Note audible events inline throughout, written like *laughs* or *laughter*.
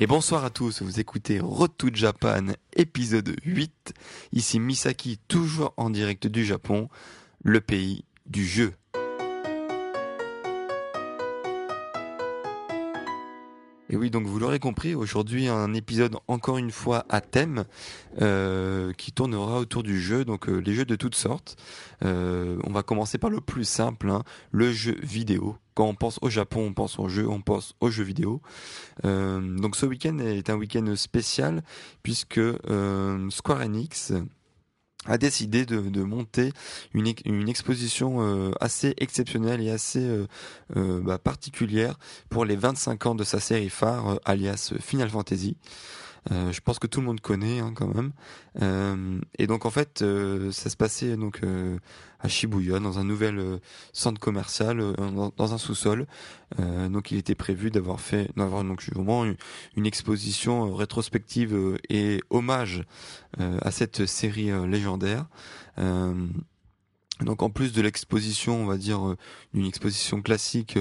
Et bonsoir à tous, vous écoutez Road to Japan, épisode 8. Ici Misaki, toujours en direct du Japon, le pays du jeu. Et oui, donc vous l'aurez compris, aujourd'hui un épisode encore une fois à thème euh, qui tournera autour du jeu, donc euh, les jeux de toutes sortes. Euh, on va commencer par le plus simple, hein, le jeu vidéo. Quand on pense au Japon, on pense au jeu, on pense aux jeux vidéo. donc ce week-end est un week-end spécial puisque Square Enix a décidé de, monter une, une exposition euh, assez exceptionnelle et assez euh, euh, bah, particulière pour les 25 ans de sa série phare, alias Final Fantasy. Euh, je pense que tout le monde connaît hein, quand même. Euh, et donc en fait, euh, ça se passait donc à Shibuya dans un nouvel centre commercial, dans, un sous-sol. donc il était prévu d'avoir fait, d'avoir donc vraiment une, une exposition rétrospective et hommage à cette série légendaire. Donc en plus de l'exposition, on va dire une exposition classique,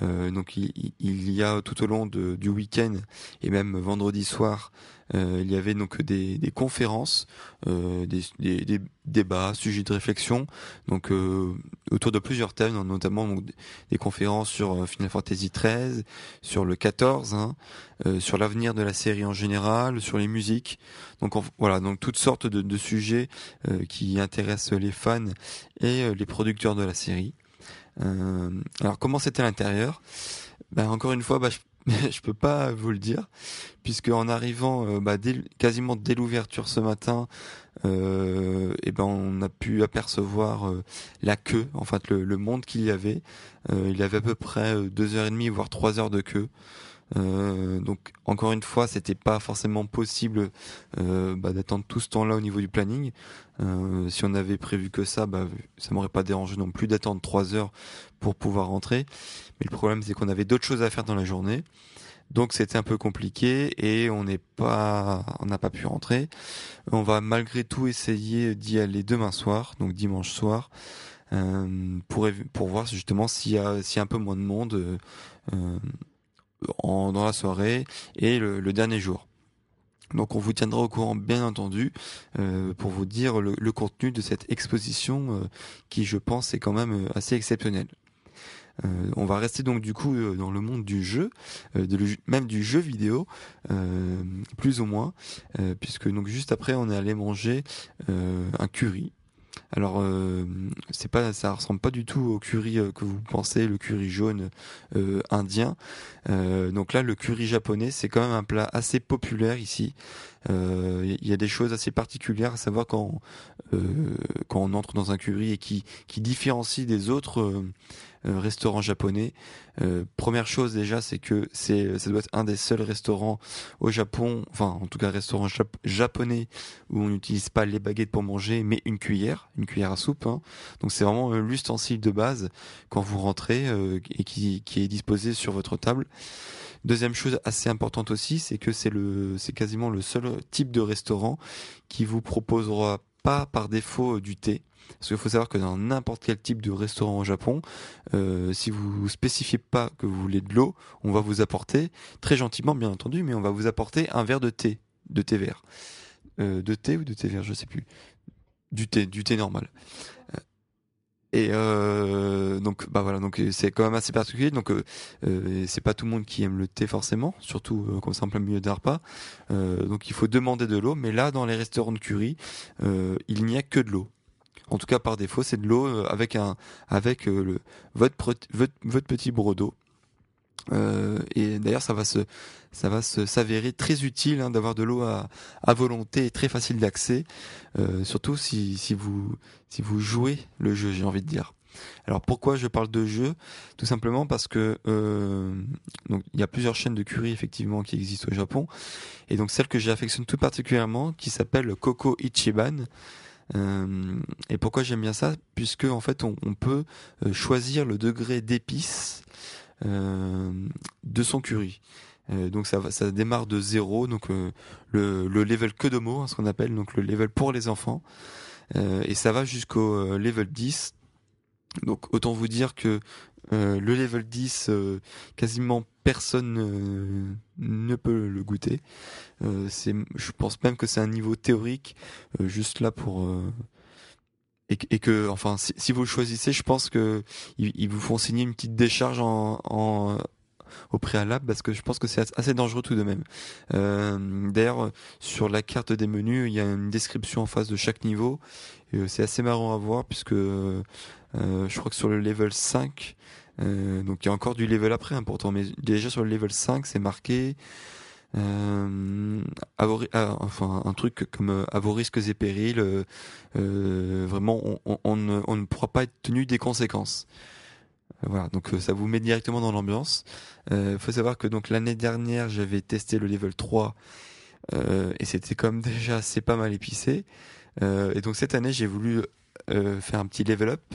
euh, donc il, y a tout au long du week-end et même vendredi soir, euh, il y avait donc des, conférences, euh, des, débats, sujets de réflexion, donc euh, autour de plusieurs thèmes, notamment donc, des conférences sur euh, Final Fantasy XIII, sur le 14, hein, sur l'avenir de la série en général, sur les musiques. Donc voilà, donc toutes sortes de, sujets qui intéressent les fans et les producteurs de la série. alors comment c'était l'intérieur? Ben, encore une fois, bah, je *laughs* je peux pas vous le dire, puisque en arrivant euh, bah, quasiment dès l'ouverture ce matin, euh, et eh ben on a pu apercevoir euh, la queue, en fait le, le monde qu'il y avait. Euh, il y avait à peu près deux heures et demie, voire trois heures de queue. Euh, donc encore une fois, c'était pas forcément possible euh, bah, d'attendre tout ce temps-là au niveau du planning. Euh, si on avait prévu que ça, bah, ça m'aurait pas dérangé non plus d'attendre trois heures pour pouvoir rentrer. Mais le problème, c'est qu'on avait d'autres choses à faire dans la journée. Donc c'était un peu compliqué et on n'est pas, on n'a pas pu rentrer. On va malgré tout essayer d'y aller demain soir, donc dimanche soir, euh, pour pour voir justement s'il y a s'il y a un peu moins de monde euh, en, dans la soirée et le, le, dernier jour. Donc on vous tiendra au courant bien entendu euh, pour vous dire le, le, contenu de cette exposition euh, qui je pense est quand même euh, assez exceptionnelle. Euh, on va rester donc du coup euh, dans le monde du jeu, de le, même du jeu vidéo, plus ou moins, puisque donc juste après on est allé manger un curry alors, euh, c'est pas, ça ressemble pas du tout au curry euh, que vous pensez, le curry jaune euh, indien. Euh, donc là, le curry japonais, c'est quand même un plat assez populaire ici. Il euh, y a des choses assez particulières à savoir quand quand on entre dans un curry et qui qui différencie des autres restaurant japonais. Euh, première chose déjà, c'est que c'est ça doit être un des seuls restaurants au Japon, enfin en tout cas restaurant japonais où on n'utilise pas les baguettes pour manger, mais une cuillère, une cuillère à soupe. Hein. Donc c'est vraiment euh, l'ustensile de base quand vous rentrez et qui, qui est disposé sur votre table. Deuxième chose assez importante aussi, c'est que c'est le, c'est quasiment le seul type de restaurant qui vous proposera pas par défaut du thé. Parce qu'il faut savoir que dans n'importe quel type de restaurant au Japon, euh, si vous spécifiez pas que vous voulez de l'eau, on va vous apporter, très gentiment bien entendu, mais on va vous apporter un verre de thé, de thé vert. Euh, de thé ou de thé vert, je sais plus. Du thé, du thé normal. Euh, et donc bah voilà donc c'est quand même assez particulier donc euh, c'est pas tout le monde qui aime le thé forcément surtout euh, comme c'est en plein milieu d'un repas donc il faut demander de l'eau mais là dans les restaurants de curry il n'y a que de l'eau en tout cas par défaut, c'est de l'eau euh, avec un avec euh, le votre, votre, votre petit brodo Euh, et d'ailleurs, ça va se, ça va s'avérer très utile hein, d'avoir de l'eau à, à, volonté et très facile d'accès, euh, surtout si, si vous si vous jouez le jeu, j'ai envie de dire. Alors pourquoi je parle de jeu? Tout simplement parce que euh, donc il y a plusieurs chaînes de curry effectivement qui existent au Japon, et donc celle que j'affectionne tout particulièrement, qui s'appelle Koko Ichiban. Euh, et pourquoi j'aime bien ça? Puisque en fait on, peut euh, choisir le degré d'épices euh, de son curry. Donc ça, démarre de zéro, donc le, le level que de mots, hein, ce qu'on appelle donc le level pour les enfants, et ça va jusqu'au level 10. Donc autant vous dire que le level 10, quasiment personne ne peut le goûter. c'est, je pense même que c'est un niveau théorique, juste là pour et, que enfin si, vous le choisissez je pense que ils, vous font signer une petite décharge en, en au préalable parce que je pense que c'est assez dangereux tout de même. Euh, D'ailleurs, sur la carte des menus, il y a une description en face de chaque niveau. Euh, c'est assez marrant à voir puisque euh, je crois que sur le level 5, euh, donc il y a encore du level après hein, pourtant, mais déjà sur le level 5, c'est marqué euh, enfin un truc comme à vos risques et périls, vraiment on, ne, pourra pas être tenu des conséquences. Voilà, donc ça vous met directement dans l'ambiance. Il faut savoir que donc l'année dernière j'avais testé le level 3 et c'était comme *laughs* déjà assez pas mal épicé. et donc cette année j'ai voulu faire un petit level up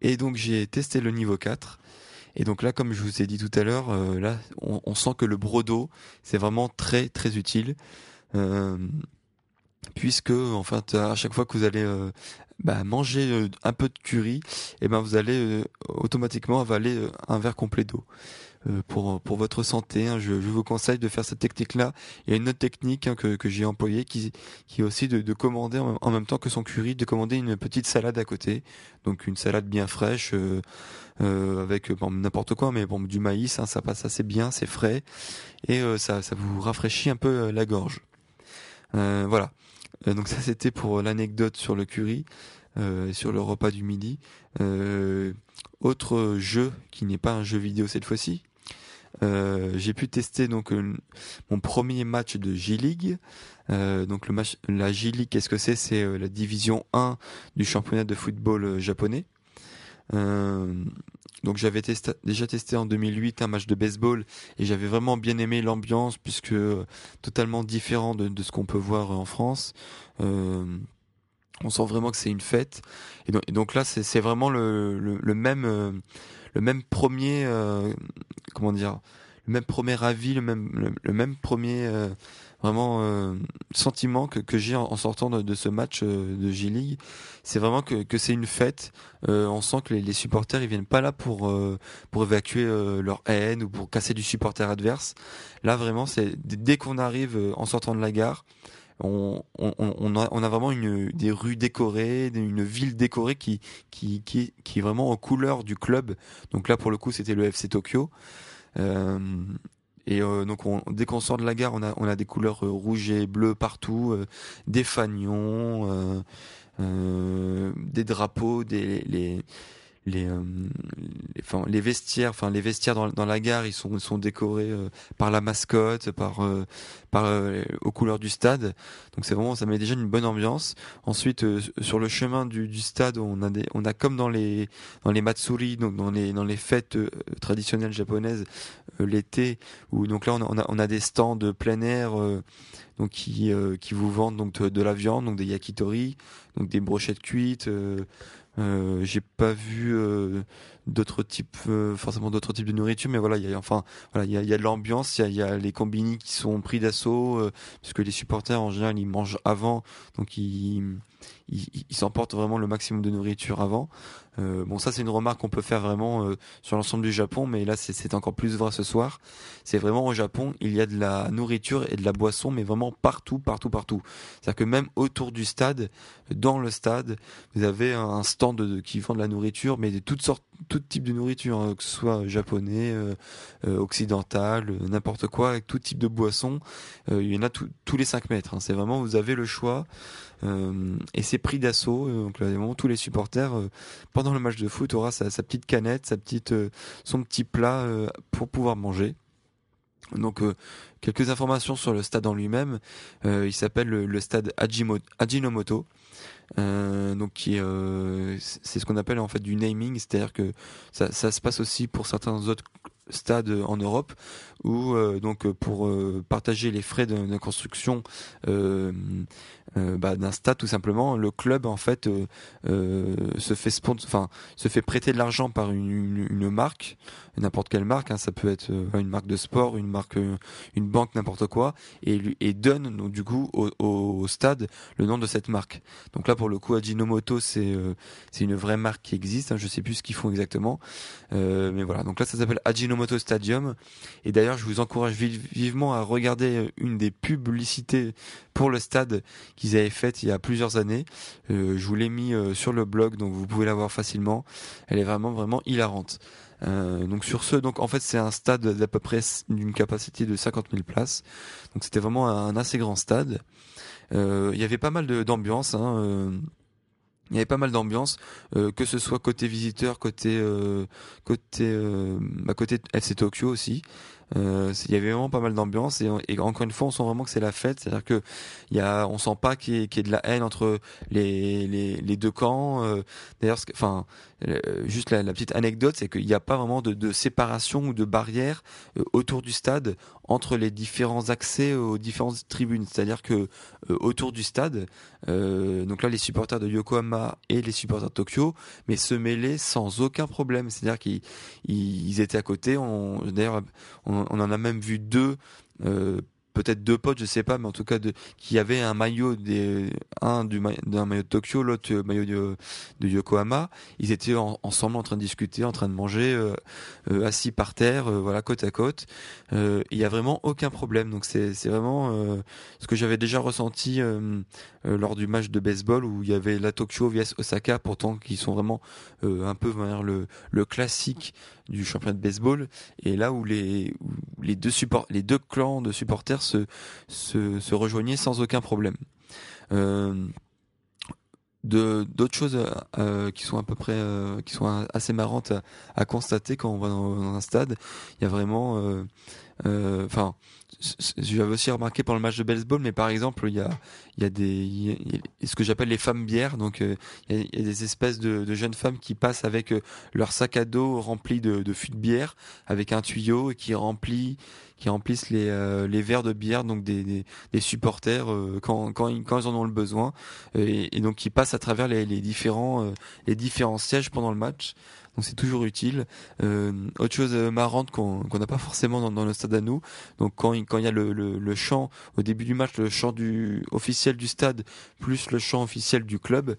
et donc j'ai testé le niveau 4 et donc là, comme je vous ai dit tout à l'heure, euh, là, on, on, sent que le brodo, c'est vraiment très très utile. Euh, puisque en fait à chaque fois que vous allez euh, bah, manger euh, un peu de curry, et eh ben vous allez automatiquement avaler un verre complet d'eau. Euh, pour pour votre santé. Hein, je, je, vous conseille de faire cette technique-là. Il y a une autre technique hein, que, que j'ai employée qui qui est aussi de, de commander en, même temps que son curry, de commander une petite salade à côté. Donc une salade bien fraîche euh, euh, avec bon, n'importe quoi, mais bon du maïs, hein, ça passe assez bien, c'est frais et euh, ça ça vous rafraîchit un peu la gorge. voilà. Donc ça c'était pour l'anecdote sur le curry. Euh, sur le repas du midi. Euh, autre jeu qui n'est pas un jeu vidéo cette fois-ci, euh, j'ai pu tester donc mon premier match de J-League. Euh, donc le match, la J-League, qu'est-ce que c'est? C'est euh, la division 1 du championnat de football japonais. Donc j'avais déjà testé en 2008 un match de baseball et j'avais vraiment bien aimé l'ambiance puisque totalement différent de, ce qu'on peut voir en France. on sent vraiment que c'est une fête et donc, là c'est vraiment le, même premier euh, comment dire le même premier avis le même premier euh, vraiment euh, sentiment que, que j'ai en, sortant de, de, ce match de J League c'est vraiment que, que c'est une fête on sent que les, les, supporters ils viennent pas là pour pour évacuer leur haine ou pour casser du supporter adverse là vraiment c'est dès qu'on arrive en sortant de la gare on, on, on, a, on a vraiment une, des rues décorées, une ville décorée qui, qui, qui, qui est vraiment en couleur du club. Donc là, pour le coup, c'était le FC Tokyo. Euh, et euh, donc, on, dès qu'on sort de la gare, on a, des couleurs euh, rouges et bleues partout, euh, des fanions, des drapeaux, des les, euh, les, enfin, les vestiaires, enfin les vestiaires dans, dans, la gare, ils sont, sont décorés euh, par la mascotte, par, euh, par aux couleurs du stade. Donc c'est vraiment, ça met déjà une bonne ambiance. Ensuite, sur le chemin du, du, stade, on a des, on a comme dans les, dans les matsuri, donc dans les, dans les fêtes traditionnelles japonaises, l'été, où donc là on a, on a, des stands de plein air donc qui qui vous vendent donc de, de, la viande donc des yakitori donc des brochettes cuites euh, j'ai pas vu euh, d'autres types, euh, forcément d'autres types de nourriture, mais voilà, il y a enfin, voilà, il y a, y a, de l'ambiance, il y a, y a, les combini qui sont pris d'assaut, euh, puisque les supporters en général ils mangent avant, donc ils ils, s'emportent vraiment le maximum de nourriture avant. Euh, bon, ça c'est une remarque qu'on peut faire vraiment euh, sur l'ensemble du Japon, mais là c'est encore plus vrai ce soir. C'est vraiment au Japon, il y a de la nourriture et de la boisson, mais vraiment partout, partout, partout. C'est-à-dire que même autour du stade, dans le stade, vous avez un stand de, qui vend de la nourriture, mais de toutes sortes, tout type de nourriture, hein, que ce soit japonais, euh, euh occidental, n'importe quoi, avec tout type de boisson. il y en a tous les 5 mètres. Hein. C'est vraiment, vous avez le choix. et c'est pris d'assaut. Donc là, tous les supporters pendant le match de foot aura sa, sa petite canette, sa petite, son petit plat pour pouvoir manger. Donc quelques informations sur le stade en lui-même. il s'appelle le, stade Ajinomoto. Euh, donc euh, c'est ce qu'on appelle en fait du naming, c'est-à-dire que ça, ça, se passe aussi pour certains autres stades en Europe où euh, donc pour partager les frais de, de construction euh, bah, d'un stade tout simplement. Le club en fait euh, euh, se fait enfin se fait prêter de l'argent par une, une, marque, n'importe quelle marque. Hein, ça peut être une marque de sport, une marque, une banque, n'importe quoi, et, et donne donc du coup au, au, stade le nom de cette marque. Donc là pour le coup Ajinomoto c'est c'est une vraie marque qui existe. Hein, je sais plus ce qu'ils font exactement, mais voilà. Donc là ça s'appelle Ajinomoto Stadium. Et d'ailleurs je vous encourage vivement à regarder une des publicités pour le stade qu'ils avaient faite il y a plusieurs années. Euh, je vous l'ai mis euh, sur le blog, donc vous pouvez la voir facilement. Elle est vraiment vraiment hilarante. Euh, donc sur ce, donc en fait c'est un stade d'à peu près d'une capacité de 50 000 places. Donc c'était vraiment un assez grand stade. Euh, il y avait pas mal d'ambiance. Hein, euh, il y avait pas mal d'ambiance, euh, que ce soit côté visiteur, côté côté bah, côté Tokyo aussi. Euh, il y avait vraiment pas mal d'ambiance et, encore une fois on sent vraiment que c'est la fête. C'est à dire que y a on sent pas qu'il y, ait de la haine entre les les, deux camps. Euh, d'ailleurs enfin euh, juste la, petite anecdote c'est qu'il n'y a pas vraiment de, de, séparation ou de barrière autour du stade entre les différents accès aux différentes tribunes. C'est à dire que autour du stade donc là les supporters de Yokohama et les supporters de Tokyo mais se mêler sans aucun problème. C'est à dire qu'ils ils étaient à côté. D'ailleurs on, en a même vu deux euh, peut-être deux potes, je sais pas, mais en tout cas de, qui avaient un maillot des un du d'un maillot de Tokyo, l'autre euh, maillot de, Yokohama. Ils étaient ensemble en train de discuter, en train de manger, euh, euh assis par terre, euh, voilà côte à côte. Il y a vraiment aucun problème. Donc c'est c'est vraiment ce que j'avais déjà ressenti lors du match de baseball où il y avait la Tokyo vs Osaka, pourtant qui sont vraiment un peu vers le le classique du championnat de baseball et là où les les deux support les deux clans de supporters se se, rejoignaient sans aucun problème. Euh, d'autres choses euh, qui sont à peu près euh, qui sont assez marrantes à, constater quand on va dans, un stade il y a vraiment euh, euh, enfin j'avais aussi remarqué pendant le match de baseball mais par exemple il y a il y a des ce que j'appelle les femmes bières. Donc il y, a, des espèces de, de, jeunes femmes qui passent avec leur sac à dos rempli de, de fûts de bière avec un tuyau et qui remplit qui remplissent les, euh, les verres de bière. Donc des, des, des supporters euh, quand, quand, ils, quand ils en ont le besoin. Et, et donc qui passent à travers les, les différents les différents sièges pendant le match donc c'est toujours utile. Euh, autre chose marrante qu'on n'a pas forcément dans, dans, le stade à nous, donc quand il, quand y a le, le, le, chant au début du match, le chant du officiel du stade plus le chant officiel du club,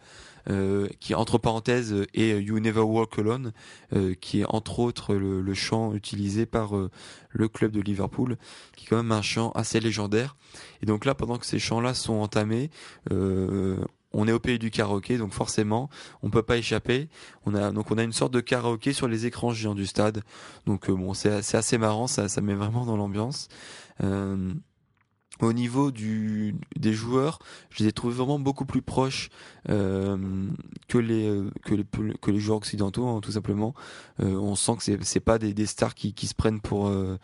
euh, qui entre parenthèses est You Never Walk Alone, euh, qui est entre autres le, le chant utilisé par euh, le club de Liverpool, qui est quand même un chant assez légendaire. Et donc là, pendant que ces chants-là sont entamés, euh, on est au pays du karaoké, donc forcément, on peut pas échapper. On a donc on a une sorte de karaoké sur les écrans géants du stade. Donc euh, bon, c'est assez marrant, ça, ça met vraiment dans l'ambiance. Euh, au niveau du, des joueurs, je les ai trouvés vraiment beaucoup plus proches euh, que les que les que les joueurs occidentaux, hein, tout simplement. Euh, on sent que c'est c'est pas des, des stars qui, qui se prennent pour euh,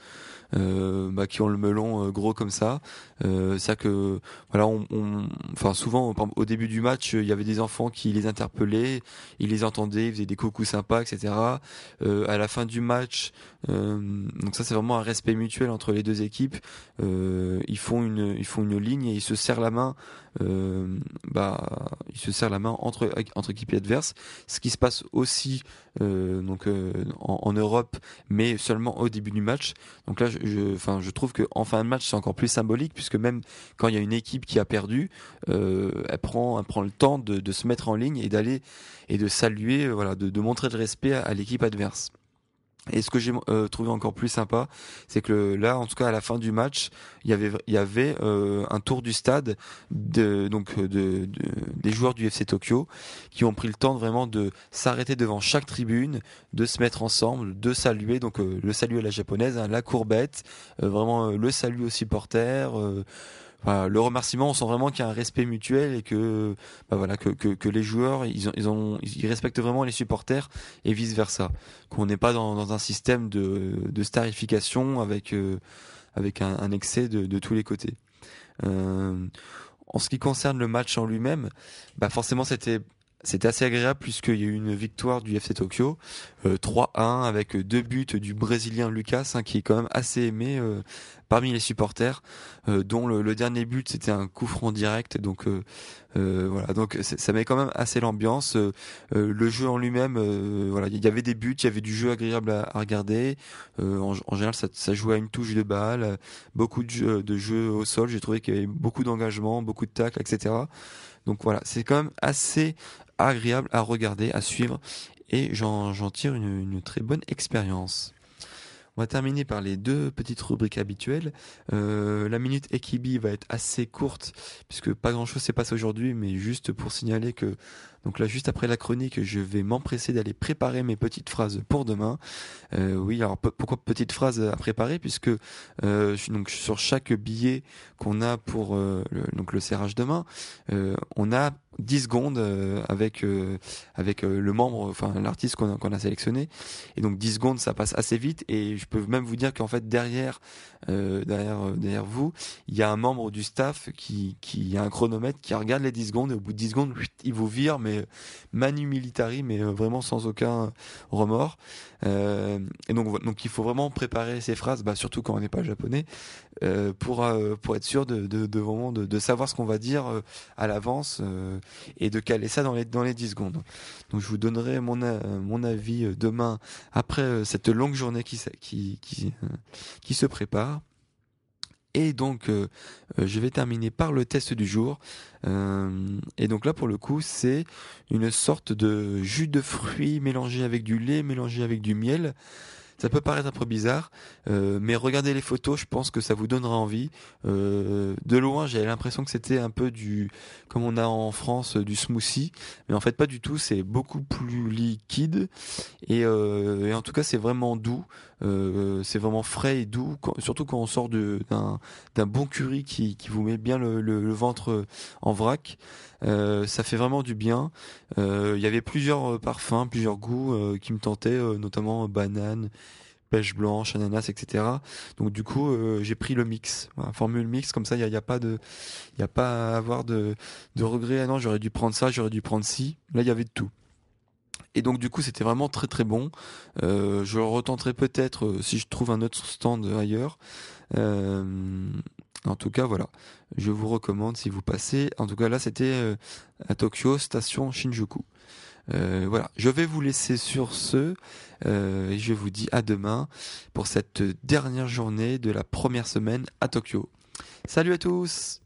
euh bah, qui ont le melon euh, gros comme ça. Euh, c'est que voilà, on, on, enfin souvent au début du match, il y avait des enfants qui les interpellaient, ils les entendaient, ils faisaient des coucous sympas, etc. à la fin du match, donc ça c'est vraiment un respect mutuel entre les deux équipes. ils font une, ils font une ligne et ils se serrent la main. Euh, bah, ils se serrent la main entre entre équipes adverses. Ce qui se passe aussi euh, donc euh, en, Europe, mais seulement au début du match. Donc là, je, enfin, je, trouve que en fin de match, c'est encore plus symbolique puisque même quand il y a une équipe qui a perdu, elle prend, elle prend le temps de, se mettre en ligne et d'aller et de saluer, voilà, de, montrer de respect à l'équipe adverse. Et ce que j'ai euh, trouvé encore plus sympa, c'est que là, en tout cas à la fin du match, il y avait, y avait euh, un tour du stade de, donc de, de, des joueurs du FC Tokyo qui ont pris le temps vraiment de s'arrêter devant chaque tribune, de se mettre ensemble, de saluer. Donc euh, le salut à la japonaise, hein, la courbette, vraiment le salut aux supporters le remerciement, on sent vraiment qu'il y a un respect mutuel et que, bah voilà, que, les joueurs, ils, respectent vraiment les supporters et vice versa. Qu'on n'est pas dans, un système de, starification avec, euh, un, excès de, tous les côtés. Euh, en ce qui concerne le match en lui-même, bah forcément c'était assez agréable puisqu'il y a eu une victoire du FC Tokyo, 3-1 euh, avec deux buts du Brésilien Lucas, hein, qui est quand même assez aimé parmi les supporters, euh, dont le, dernier but c'était un coup franc direct. Donc voilà, donc ça met quand même assez l'ambiance. le jeu en lui-même, voilà, il y avait des buts, il y avait du jeu agréable à, regarder. En, général, ça, ça, jouait à une touche de balle, beaucoup de jeux au sol. J'ai trouvé qu'il y avait beaucoup d'engagement, beaucoup de tacle, etc. Donc voilà, c'est quand même assez agréable à regarder, à suivre, et j'en tire une, très bonne expérience. On va terminer par les deux petites rubriques habituelles. Euh, la minute Ekibi va être assez courte puisque pas grand chose s'est passé aujourd'hui, mais juste pour signaler que donc là, juste après la chronique, je vais m'empresser d'aller préparer mes petites phrases pour demain. Euh, oui, alors pourquoi petites phrases à préparer? Puisque euh, donc sur chaque billet qu'on a pour euh, le, donc le serrage demain, euh, on a 10 secondes euh, avec avec le membre, enfin l'artiste qu'on a, qu'on a sélectionné. Et donc 10 secondes, ça passe assez vite. Et je peux même vous dire qu'en fait derrière derrière derrière vous, il y a un membre du staff qui qui a un chronomètre qui regarde les 10 secondes et au bout de 10 secondes, il vous vire mais manu militari, mais euh, vraiment sans aucun remords. Euh, et donc, donc il faut vraiment préparer ces phrases, bah, surtout quand on n'est pas japonais, euh, pour pour être sûr de de, de vraiment de, savoir ce qu'on va dire à l'avance et de caler ça dans les dans les 10 secondes. Donc je vous donnerai mon mon avis demain après cette longue journée qui qui qui, qui se prépare. Et donc, euh, euh, je vais terminer par le test du jour. Euh, et donc là, pour le coup, c'est une sorte de jus de fruits mélangé avec du lait, mélangé avec du miel. Ça peut paraître un peu bizarre, euh, mais regardez les photos, je pense que ça vous donnera envie. Euh, de loin, j'avais l'impression que c'était un peu du, comme on a en France, du smoothie, mais en fait pas du tout. C'est beaucoup plus liquide et, euh, et en tout cas c'est vraiment doux. Euh, c'est vraiment frais et doux, surtout quand on sort d'un bon curry qui, qui vous met bien le, le, le ventre en vrac. Euh, ça fait vraiment du bien. Euh, il y avait plusieurs euh, parfums, plusieurs goûts qui me tentaient, notamment banane, pêche blanche, ananas, etc. Donc du coup, j'ai pris le mix, formule mix, comme ça, il n'y a, a, pas de, il a pas à avoir de, de regrets. Ah non, j'aurais dû prendre ça, j'aurais dû prendre ci. Là, il y avait de tout. Et donc du coup, c'était vraiment très très bon. je retenterai peut-être si je trouve un autre stand ailleurs. En tout cas, voilà. Je vous recommande si vous passez. En tout cas, là, c'était euh, à Tokyo, station Shinjuku. Euh, voilà. Je vais vous laisser sur ce. Euh, et je vous dis à demain pour cette dernière journée de la première semaine à Tokyo. Salut à tous!